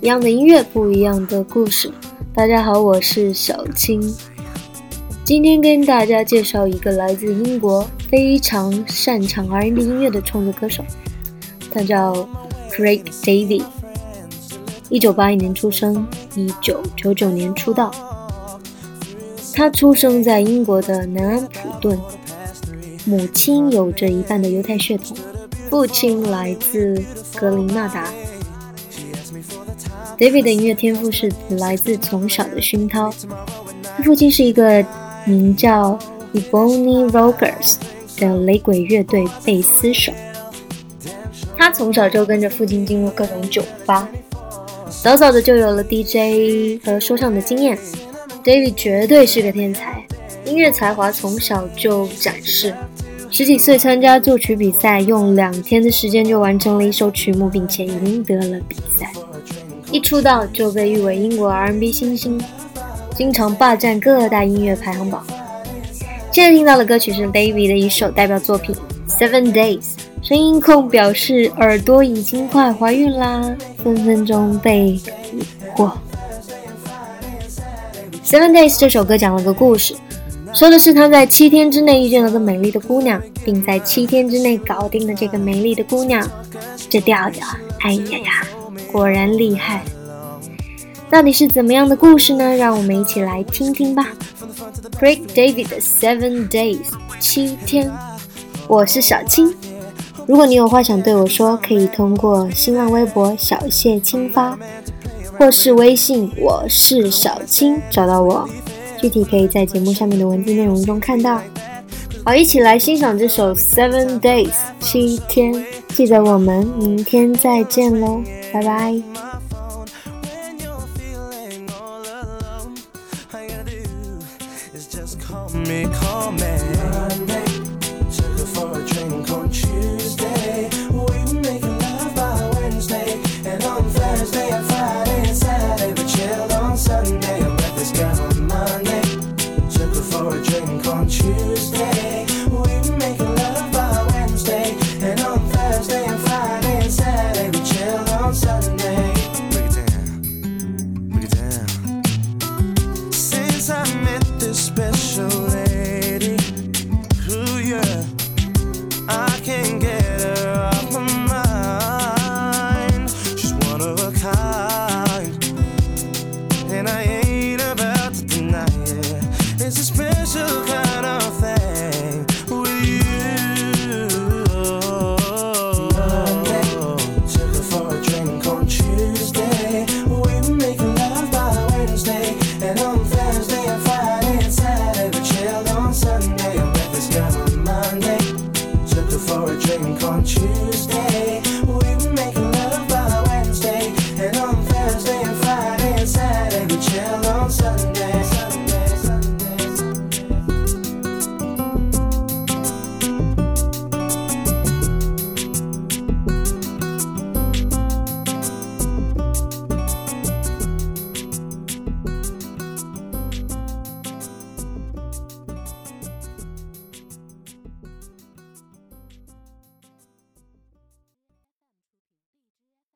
一样的音乐，不一样的故事。大家好，我是小青。今天跟大家介绍一个来自英国、非常擅长 R&B 音乐的创作歌手，他叫 Craig David。一九八一年出生，一九九九年出道。他出生在英国的南安普顿，母亲有着一半的犹太血统，父亲来自格林纳达。David 的音乐天赋是来自从小的熏陶，他父亲是一个。名叫 Ebony Rogers 的雷鬼乐队贝斯手，他从小就跟着父亲进入各种酒吧，早早的就有了 DJ 和说唱的经验。David 绝对是个天才，音乐才华从小就展示。十几岁参加作曲比赛，用两天的时间就完成了一首曲目，并且赢得了比赛。一出道就被誉为英国 R&B 新星。经常霸占各大音乐排行榜。现在听到的歌曲是 David 的一首代表作品《Seven Days》。声音控表示耳朵已经快怀孕啦，分分钟被迷惑。《Seven Days》这首歌讲了个故事，说的是他在七天之内遇见了个美丽的姑娘，并在七天之内搞定了这个美丽的姑娘。这调调，哎呀呀，果然厉害。到底是怎么样的故事呢？让我们一起来听听吧。Craig David 的 Seven Days 七天，我是小青。如果你有话想对我说，可以通过新浪微博小谢青发，或是微信我是小青找到我。具体可以在节目下面的文字内容中看到。好，一起来欣赏这首 Seven Days 七天。记得我们明天再见喽，拜拜。me, call me. Monday, took